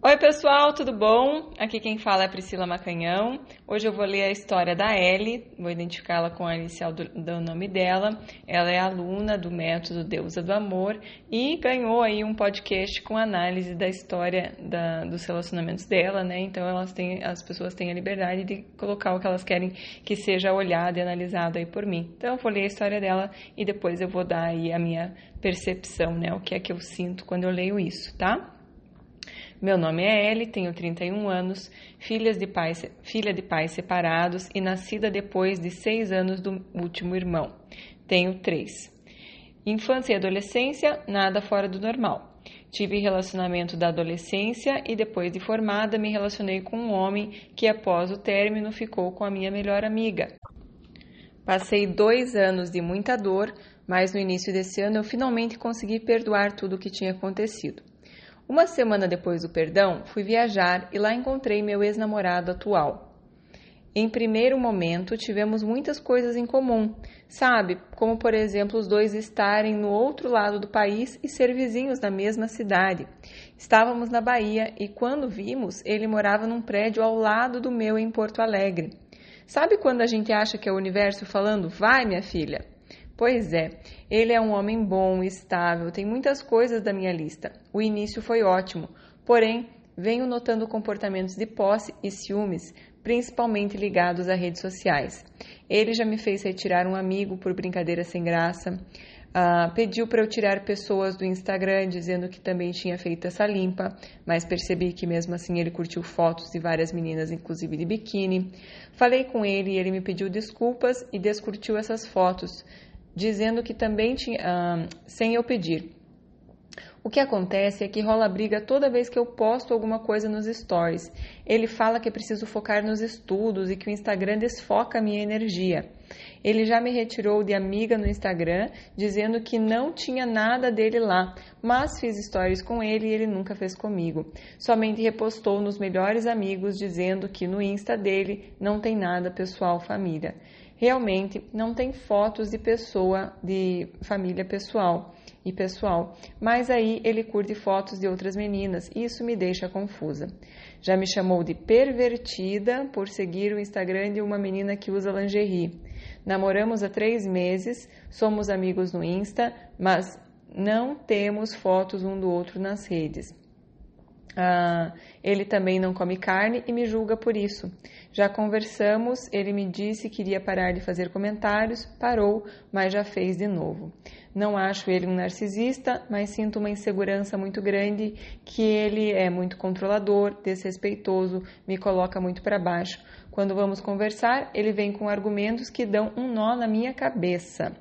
Oi, pessoal, tudo bom? Aqui quem fala é Priscila Macanhão. Hoje eu vou ler a história da Ellie, vou identificá-la com a inicial do, do, nome dela. Ela é aluna do método Deusa do Amor e ganhou aí um podcast com análise da história da, dos relacionamentos dela, né? Então elas têm, as pessoas têm a liberdade de colocar o que elas querem que seja olhado e analisado aí por mim. Então eu vou ler a história dela e depois eu vou dar aí a minha percepção, né? O que é que eu sinto quando eu leio isso, tá? Meu nome é Ellie, tenho 31 anos, de pais, filha de pais separados e nascida depois de seis anos do último irmão. Tenho três. Infância e adolescência, nada fora do normal. Tive relacionamento da adolescência e depois de formada me relacionei com um homem que após o término ficou com a minha melhor amiga. Passei dois anos de muita dor, mas no início desse ano eu finalmente consegui perdoar tudo o que tinha acontecido. Uma semana depois do perdão, fui viajar e lá encontrei meu ex-namorado atual. Em primeiro momento, tivemos muitas coisas em comum, sabe? Como, por exemplo, os dois estarem no outro lado do país e ser vizinhos da mesma cidade. Estávamos na Bahia e, quando vimos, ele morava num prédio ao lado do meu em Porto Alegre. Sabe quando a gente acha que é o universo falando, vai, minha filha? Pois é, ele é um homem bom, estável, tem muitas coisas da minha lista. O início foi ótimo, porém, venho notando comportamentos de posse e ciúmes, principalmente ligados a redes sociais. Ele já me fez retirar um amigo por brincadeira sem graça. Uh, pediu para eu tirar pessoas do Instagram, dizendo que também tinha feito essa limpa, mas percebi que mesmo assim ele curtiu fotos de várias meninas, inclusive de biquíni. Falei com ele e ele me pediu desculpas e descurtiu essas fotos, dizendo que também tinha, ah, sem eu pedir. O que acontece é que rola briga toda vez que eu posto alguma coisa nos stories. Ele fala que é preciso focar nos estudos e que o Instagram desfoca a minha energia. Ele já me retirou de amiga no Instagram, dizendo que não tinha nada dele lá, mas fiz stories com ele e ele nunca fez comigo. Somente repostou nos melhores amigos, dizendo que no Insta dele não tem nada pessoal família realmente não tem fotos de pessoa, de família pessoal e pessoal, mas aí ele curte fotos de outras meninas e isso me deixa confusa. Já me chamou de pervertida por seguir o Instagram de uma menina que usa lingerie. Namoramos há três meses, somos amigos no Insta, mas não temos fotos um do outro nas redes. Ah, ele também não come carne e me julga por isso. Já conversamos, ele me disse que iria parar de fazer comentários, parou, mas já fez de novo. Não acho ele um narcisista, mas sinto uma insegurança muito grande que ele é muito controlador, desrespeitoso, me coloca muito para baixo. Quando vamos conversar, ele vem com argumentos que dão um nó na minha cabeça.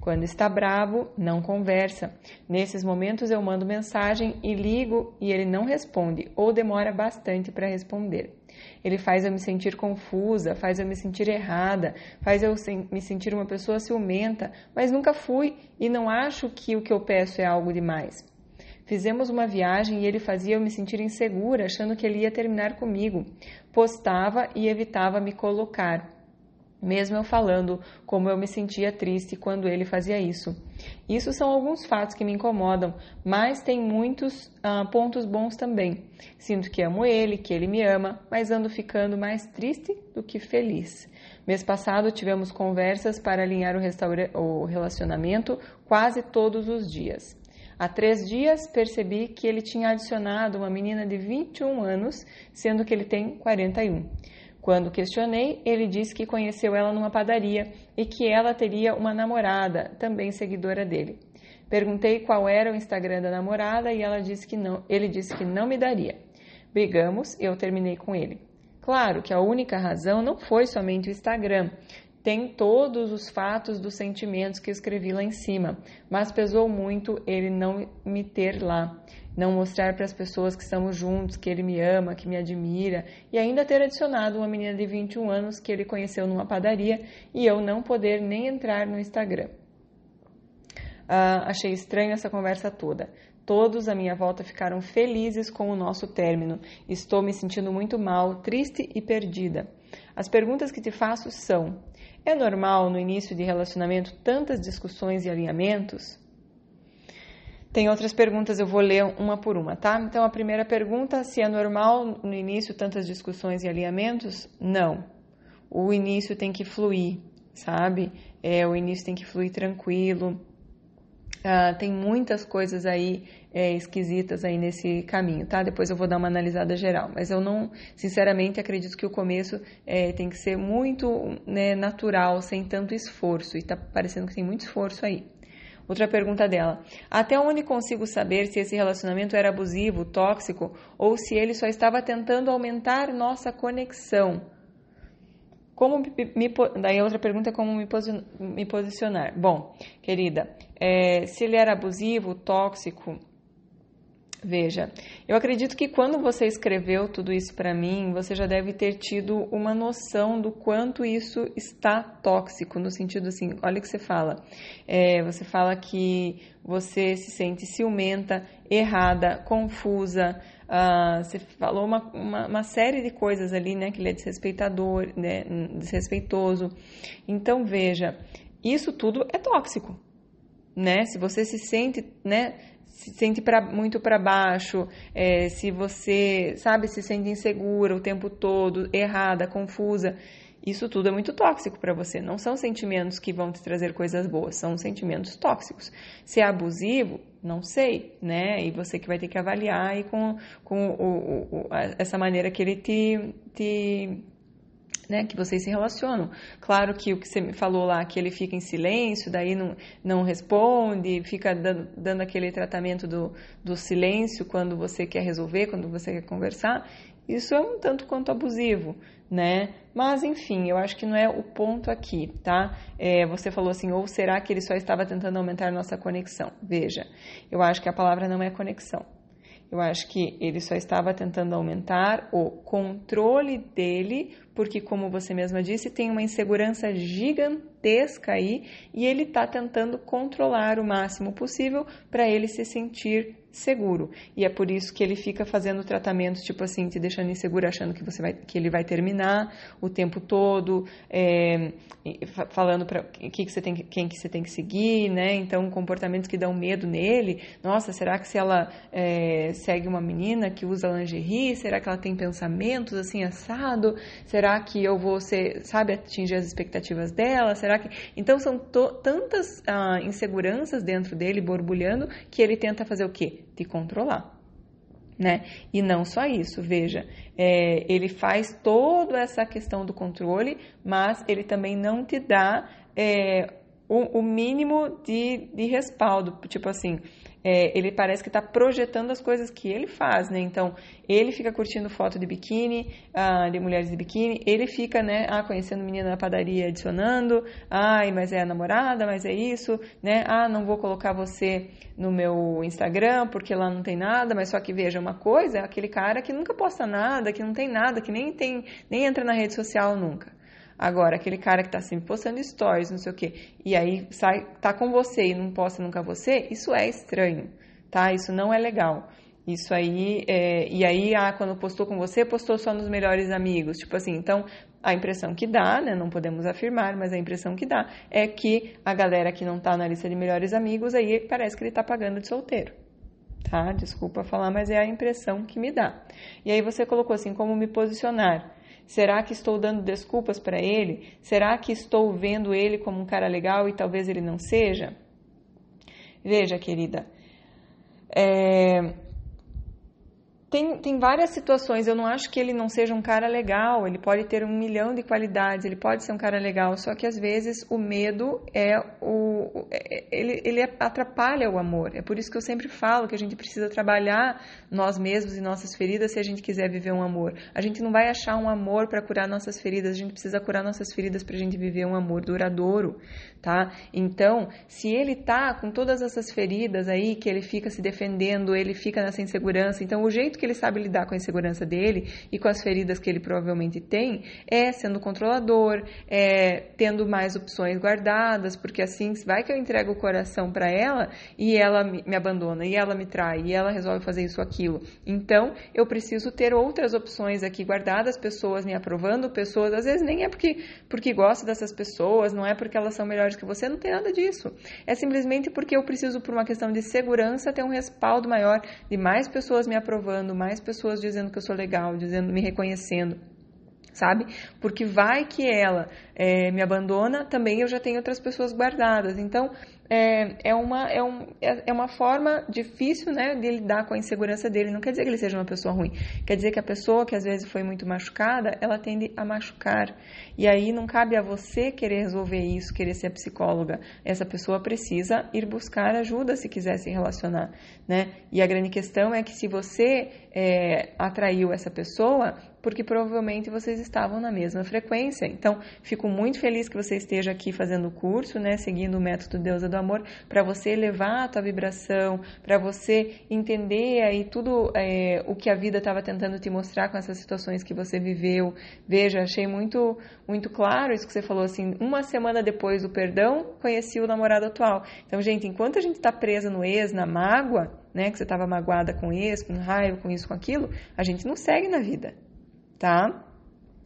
Quando está bravo, não conversa. Nesses momentos eu mando mensagem e ligo e ele não responde ou demora bastante para responder. Ele faz eu me sentir confusa, faz eu me sentir errada, faz eu me sentir uma pessoa ciumenta, mas nunca fui e não acho que o que eu peço é algo demais. Fizemos uma viagem e ele fazia eu me sentir insegura, achando que ele ia terminar comigo. Postava e evitava me colocar mesmo eu falando como eu me sentia triste quando ele fazia isso. Isso são alguns fatos que me incomodam, mas tem muitos uh, pontos bons também. Sinto que amo ele, que ele me ama, mas ando ficando mais triste do que feliz. Mês passado tivemos conversas para alinhar o, o relacionamento quase todos os dias. Há três dias percebi que ele tinha adicionado uma menina de 21 anos, sendo que ele tem 41. Quando questionei, ele disse que conheceu ela numa padaria e que ela teria uma namorada, também seguidora dele. Perguntei qual era o Instagram da namorada e ela disse que não, ele disse que não me daria. Brigamos e eu terminei com ele. Claro que a única razão não foi somente o Instagram. Tem todos os fatos dos sentimentos que escrevi lá em cima, mas pesou muito ele não me ter lá não mostrar para as pessoas que estamos juntos, que ele me ama, que me admira, e ainda ter adicionado uma menina de 21 anos que ele conheceu numa padaria e eu não poder nem entrar no Instagram. Ah, achei estranho essa conversa toda. Todos à minha volta ficaram felizes com o nosso término. Estou me sentindo muito mal, triste e perdida. As perguntas que te faço são: é normal no início de relacionamento tantas discussões e alinhamentos? Tem outras perguntas, eu vou ler uma por uma, tá? Então, a primeira pergunta: se é normal no início tantas discussões e alinhamentos? Não. O início tem que fluir, sabe? É, o início tem que fluir tranquilo. Ah, tem muitas coisas aí é, esquisitas aí nesse caminho, tá? Depois eu vou dar uma analisada geral, mas eu não, sinceramente, acredito que o começo é, tem que ser muito né, natural, sem tanto esforço, e tá parecendo que tem muito esforço aí. Outra pergunta dela: Até onde consigo saber se esse relacionamento era abusivo, tóxico, ou se ele só estava tentando aumentar nossa conexão? Como me, me, daí outra pergunta é como me, me posicionar. Bom, querida, é, se ele era abusivo, tóxico, Veja, eu acredito que quando você escreveu tudo isso para mim, você já deve ter tido uma noção do quanto isso está tóxico, no sentido assim, olha o que você fala. É, você fala que você se sente ciumenta, errada, confusa. Uh, você falou uma, uma, uma, série de coisas ali, né? Que ele é desrespeitador, né, desrespeitoso. Então, veja, isso tudo é tóxico, né? Se você se sente, né? se sente pra, muito para baixo, é, se você, sabe, se sente insegura o tempo todo, errada, confusa, isso tudo é muito tóxico para você. Não são sentimentos que vão te trazer coisas boas, são sentimentos tóxicos. Se é abusivo, não sei, né? E você que vai ter que avaliar aí com, com o, o, essa maneira que ele te, te né, que vocês se relacionam. Claro que o que você me falou lá, que ele fica em silêncio, daí não, não responde, fica dando, dando aquele tratamento do, do silêncio quando você quer resolver, quando você quer conversar, isso é um tanto quanto abusivo, né? Mas enfim, eu acho que não é o ponto aqui, tá? É, você falou assim, ou será que ele só estava tentando aumentar nossa conexão? Veja, eu acho que a palavra não é conexão. Eu acho que ele só estava tentando aumentar o controle dele, porque, como você mesma disse, tem uma insegurança gigantesca aí e ele está tentando controlar o máximo possível para ele se sentir seguro. E é por isso que ele fica fazendo tratamentos, tipo assim, te deixando inseguro, achando que, você vai, que ele vai terminar o tempo todo, é, falando para que que você tem, quem que você tem que seguir, né? Então, comportamentos que dão medo nele. Nossa, será que se ela é, segue uma menina que usa lingerie, será que ela tem pensamentos assim assado? Será que eu vou ser, sabe, atingir as expectativas dela? Será que. Então, são tantas ah, inseguranças dentro dele borbulhando que ele tenta fazer o quê? te controlar. Né? E não só isso, veja, é, ele faz toda essa questão do controle, mas ele também não te dá é, o, o, mínimo de, de respaldo, tipo assim, é, ele parece que está projetando as coisas que ele faz, né? Então, ele fica curtindo foto de biquíni, ah, de mulheres de biquíni, ele fica, né, ah, conhecendo menina na padaria, adicionando, ai, mas é a namorada, mas é isso, né? Ah, não vou colocar você no meu Instagram porque lá não tem nada, mas só que veja uma coisa, é aquele cara que nunca posta nada, que não tem nada, que nem tem, nem entra na rede social nunca. Agora, aquele cara que está sempre postando stories, não sei o quê, e aí sai, tá com você e não posta nunca você, isso é estranho, tá? Isso não é legal. Isso aí, é, e aí, ah, quando postou com você, postou só nos melhores amigos. Tipo assim, então, a impressão que dá, né, não podemos afirmar, mas a impressão que dá é que a galera que não está na lista de melhores amigos, aí parece que ele está pagando de solteiro. Tá? Desculpa falar, mas é a impressão que me dá. E aí você colocou assim, como me posicionar. Será que estou dando desculpas para ele? Será que estou vendo ele como um cara legal e talvez ele não seja? Veja, querida, é, tem, tem várias situações. Eu não acho que ele não seja um cara legal. Ele pode ter um milhão de qualidades. Ele pode ser um cara legal. Só que às vezes o medo é o. É, ele, ele atrapalha o amor. É por isso que eu sempre falo que a gente precisa trabalhar nós mesmos e nossas feridas se a gente quiser viver um amor. A gente não vai achar um amor para curar nossas feridas. A gente precisa curar nossas feridas para a gente viver um amor duradouro, tá? Então, se ele tá com todas essas feridas aí que ele fica se defendendo, ele fica nessa insegurança. Então, o jeito que ele sabe lidar com a insegurança dele e com as feridas que ele provavelmente tem é sendo controlador, é tendo mais opções guardadas, porque assim vai que eu entrego o coração para ela e ela me abandona, e ela me trai, e ela resolve fazer isso aquilo. Então, eu preciso ter outras opções aqui guardadas, pessoas me aprovando, pessoas, às vezes nem é porque porque gosto dessas pessoas, não é porque elas são melhores que você, não tem nada disso. É simplesmente porque eu preciso por uma questão de segurança ter um respaldo maior de mais pessoas me aprovando, mais pessoas dizendo que eu sou legal, dizendo me reconhecendo sabe? Porque vai que ela é, me abandona, também eu já tenho outras pessoas guardadas. Então, é, é, uma, é, um, é, é uma forma difícil né, de lidar com a insegurança dele. Não quer dizer que ele seja uma pessoa ruim. Quer dizer que a pessoa que às vezes foi muito machucada, ela tende a machucar. E aí não cabe a você querer resolver isso, querer ser psicóloga. Essa pessoa precisa ir buscar ajuda se quiser se relacionar. Né? E a grande questão é que se você é, atraiu essa pessoa, porque provavelmente vocês estavam na mesma frequência. Então, fico muito feliz que você esteja aqui fazendo o curso, né, seguindo o método Deusa do Amor, para você elevar a tua vibração, para você entender aí tudo é, o que a vida estava tentando te mostrar com essas situações que você viveu. Veja, achei muito, muito claro isso que você falou, assim, uma semana depois do perdão, conheci o namorado atual. Então, gente, enquanto a gente está presa no ex, na mágoa, né, que você estava magoada com ex, com raiva, com isso, com aquilo, a gente não segue na vida tá?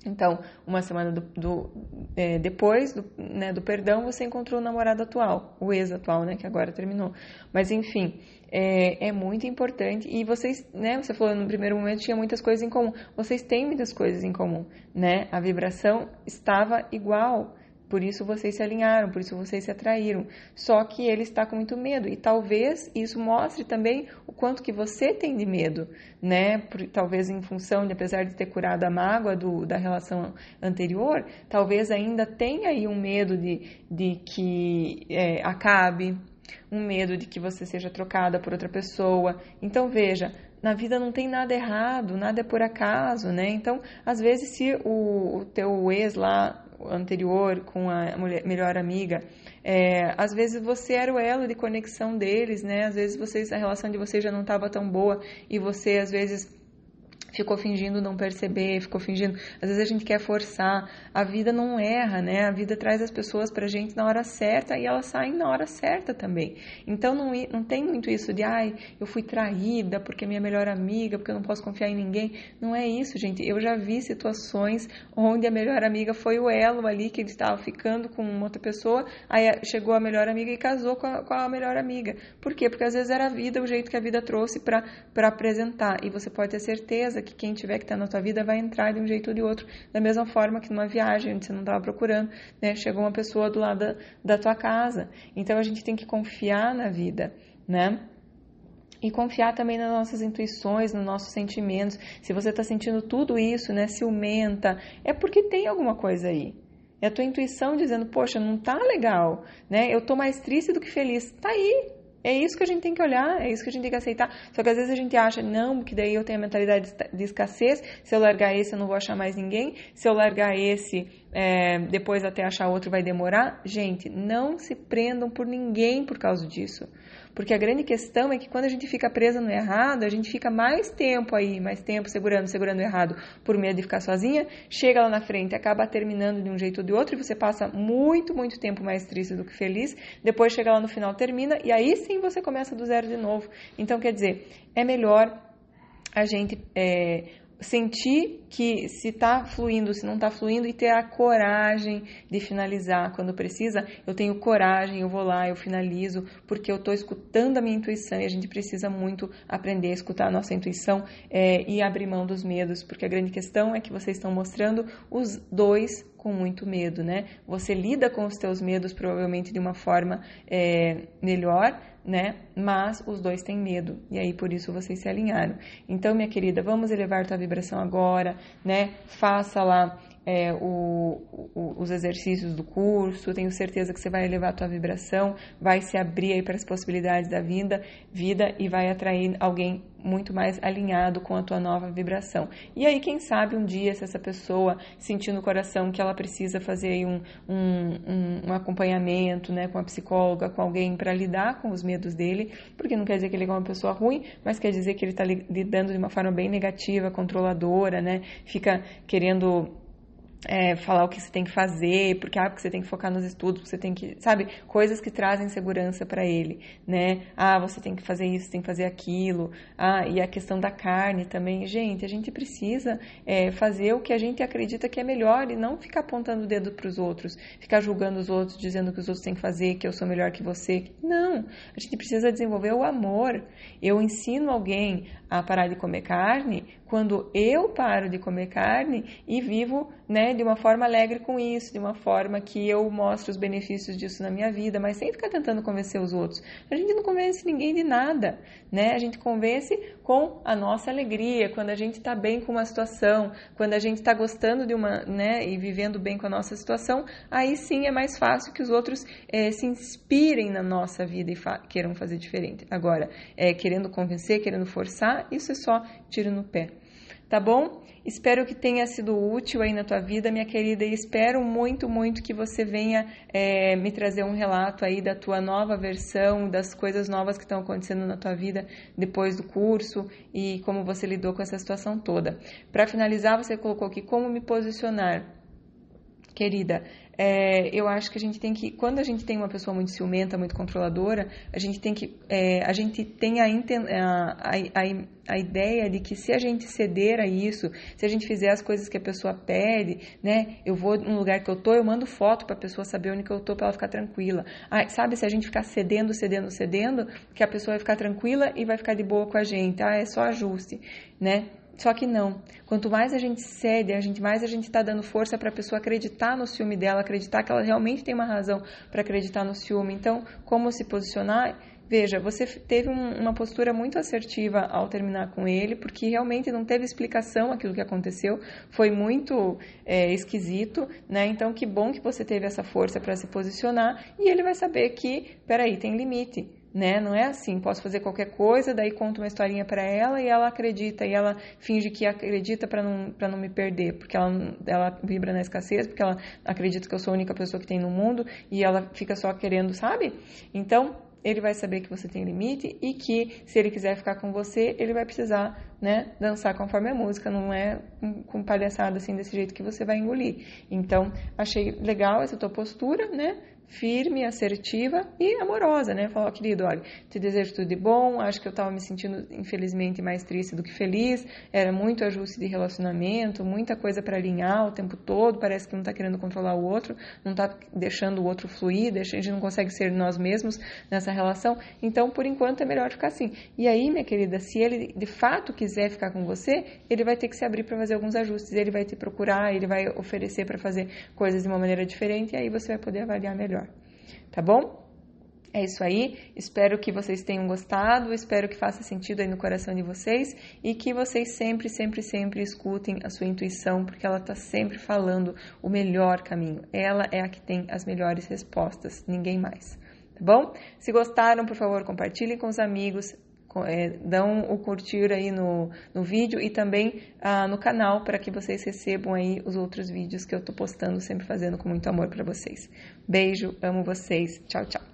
Então, uma semana do, do é, depois do, né, do perdão, você encontrou o namorado atual, o ex-atual, né, que agora terminou. Mas, enfim, é, é, muito importante. E vocês, né, você falou no primeiro momento, tinha muitas coisas em comum. Vocês têm muitas coisas em comum, né? A vibração estava igual. Por isso vocês se alinharam, por isso vocês se atraíram. Só que ele está com muito medo e talvez isso mostre também o quanto que você tem de medo, né? Por, talvez em função de, apesar de ter curado a mágoa do, da relação anterior, talvez ainda tenha aí um medo de, de que é, acabe, um medo de que você seja trocada por outra pessoa. Então veja, na vida não tem nada errado, nada é por acaso, né? Então, às vezes, se o, o teu ex lá anterior com a mulher, melhor amiga, é, às vezes você era o elo de conexão deles, né? Às vezes vocês, a relação de vocês já não estava tão boa e você às vezes ficou fingindo não perceber, ficou fingindo. Às vezes a gente quer forçar. A vida não erra, né? A vida traz as pessoas pra gente na hora certa e elas saem na hora certa também. Então não, não tem muito isso de, ai, eu fui traída porque minha melhor amiga, porque eu não posso confiar em ninguém. Não é isso, gente. Eu já vi situações onde a melhor amiga foi o elo ali que ele estava ficando com uma outra pessoa, aí chegou a melhor amiga e casou com a, com a melhor amiga. Por quê? Porque às vezes era a vida, o jeito que a vida trouxe para apresentar. E você pode ter certeza que quem tiver que estar tá na tua vida vai entrar de um jeito ou de outro, da mesma forma que numa viagem onde você não estava procurando, né, chegou uma pessoa do lado da, da tua casa. Então a gente tem que confiar na vida, né? e confiar também nas nossas intuições, nos nossos sentimentos. Se você está sentindo tudo isso, né, ciumenta, é porque tem alguma coisa aí. É a tua intuição dizendo, poxa, não tá legal, né? Eu tô mais triste do que feliz. Tá aí, é isso que a gente tem que olhar, é isso que a gente tem que aceitar. Só que às vezes a gente acha, não, que daí eu tenho a mentalidade de escassez, se eu largar esse eu não vou achar mais ninguém, se eu largar esse é, depois até achar outro vai demorar. Gente, não se prendam por ninguém por causa disso. Porque a grande questão é que quando a gente fica presa no errado, a gente fica mais tempo aí, mais tempo segurando, segurando o errado por medo de ficar sozinha, chega lá na frente, acaba terminando de um jeito ou de outro e você passa muito, muito tempo mais triste do que feliz. Depois chega lá no final, termina e aí sim você começa do zero de novo. Então, quer dizer, é melhor a gente é, sentir que se está fluindo, se não está fluindo e ter a coragem de finalizar quando precisa. Eu tenho coragem, eu vou lá, eu finalizo, porque eu estou escutando a minha intuição e a gente precisa muito aprender a escutar a nossa intuição é, e abrir mão dos medos, porque a grande questão é que vocês estão mostrando os dois com muito medo, né? Você lida com os teus medos provavelmente de uma forma é, melhor, né? Mas os dois têm medo e aí por isso vocês se alinharam. Então, minha querida, vamos elevar tua vibração agora, né? Faça lá é, o, o, os exercícios do curso, tenho certeza que você vai elevar a tua vibração, vai se abrir aí para as possibilidades da vida, vida e vai atrair alguém muito mais alinhado com a tua nova vibração. E aí, quem sabe um dia, se essa pessoa sentir no coração que ela precisa fazer um, um, um, um acompanhamento né, com a psicóloga, com alguém para lidar com os medos dele, porque não quer dizer que ele é uma pessoa ruim, mas quer dizer que ele está lidando de uma forma bem negativa, controladora, né? Fica querendo é, falar o que você tem que fazer, porque, ah, porque você tem que focar nos estudos, você tem que, sabe, coisas que trazem segurança para ele, né? Ah, você tem que fazer isso, tem que fazer aquilo. Ah, e a questão da carne também. Gente, a gente precisa é, fazer o que a gente acredita que é melhor e não ficar apontando o dedo para os outros, ficar julgando os outros, dizendo que os outros têm que fazer, que eu sou melhor que você. Não, a gente precisa desenvolver o amor. Eu ensino alguém a parar de comer carne quando eu paro de comer carne e vivo né, de uma forma alegre com isso, de uma forma que eu mostro os benefícios disso na minha vida, mas sem ficar tentando convencer os outros. A gente não convence ninguém de nada, né? A gente convence com a nossa alegria, quando a gente está bem com uma situação, quando a gente está gostando de uma, né, e vivendo bem com a nossa situação, aí sim é mais fácil que os outros é, se inspirem na nossa vida e fa queiram fazer diferente. Agora, é, querendo convencer, querendo forçar, isso é só tiro no pé tá bom? Espero que tenha sido útil aí na tua vida, minha querida, e espero muito, muito que você venha é, me trazer um relato aí da tua nova versão, das coisas novas que estão acontecendo na tua vida depois do curso e como você lidou com essa situação toda. Para finalizar, você colocou aqui como me posicionar. Querida, é, eu acho que a gente tem que, quando a gente tem uma pessoa muito ciumenta, muito controladora, a gente tem que, é, a gente tem a, a, a, a, ideia de que se a gente ceder a isso, se a gente fizer as coisas que a pessoa pede, né, eu vou num lugar que eu tô, eu mando foto para a pessoa saber onde que eu tô para ela ficar tranquila. Ah, sabe, se a gente ficar cedendo, cedendo, cedendo, que a pessoa vai ficar tranquila e vai ficar de boa com a gente, ah, é só ajuste, né? Só que não. Quanto mais a gente cede, a gente mais a gente está dando força para a pessoa acreditar no ciúme dela, acreditar que ela realmente tem uma razão para acreditar no ciúme. Então, como se posicionar? Veja, você teve um, uma postura muito assertiva ao terminar com ele, porque realmente não teve explicação aquilo que aconteceu, foi muito é, esquisito, né? Então, que bom que você teve essa força para se posicionar e ele vai saber que, peraí, tem limite né? Não é assim, posso fazer qualquer coisa, daí conto uma historinha para ela e ela acredita, e ela finge que acredita para não, pra não me perder, porque ela, ela vibra na escassez, porque ela acredita que eu sou a única pessoa que tem no mundo e ela fica só querendo, sabe? Então, ele vai saber que você tem limite e que se ele quiser ficar com você, ele vai precisar, né, dançar conforme a música, não é com palhaçada assim desse jeito que você vai engolir. Então, achei legal essa tua postura, né? Firme, assertiva e amorosa, né? Falar, oh, querido, olha, te desejo tudo de bom, acho que eu estava me sentindo, infelizmente, mais triste do que feliz, era muito ajuste de relacionamento, muita coisa para alinhar o tempo todo, parece que não está querendo controlar o outro, não está deixando o outro fluir, a gente não consegue ser nós mesmos nessa relação, então, por enquanto, é melhor ficar assim. E aí, minha querida, se ele de fato quiser ficar com você, ele vai ter que se abrir para fazer alguns ajustes, ele vai te procurar, ele vai oferecer para fazer coisas de uma maneira diferente, e aí você vai poder avaliar melhor melhor. Tá bom? É isso aí. Espero que vocês tenham gostado. Espero que faça sentido aí no coração de vocês e que vocês sempre, sempre, sempre escutem a sua intuição, porque ela está sempre falando o melhor caminho. Ela é a que tem as melhores respostas, ninguém mais. Tá bom? Se gostaram, por favor, compartilhem com os amigos é, dão o curtir aí no, no vídeo e também ah, no canal para que vocês recebam aí os outros vídeos que eu estou postando, sempre fazendo com muito amor para vocês. Beijo, amo vocês. Tchau, tchau.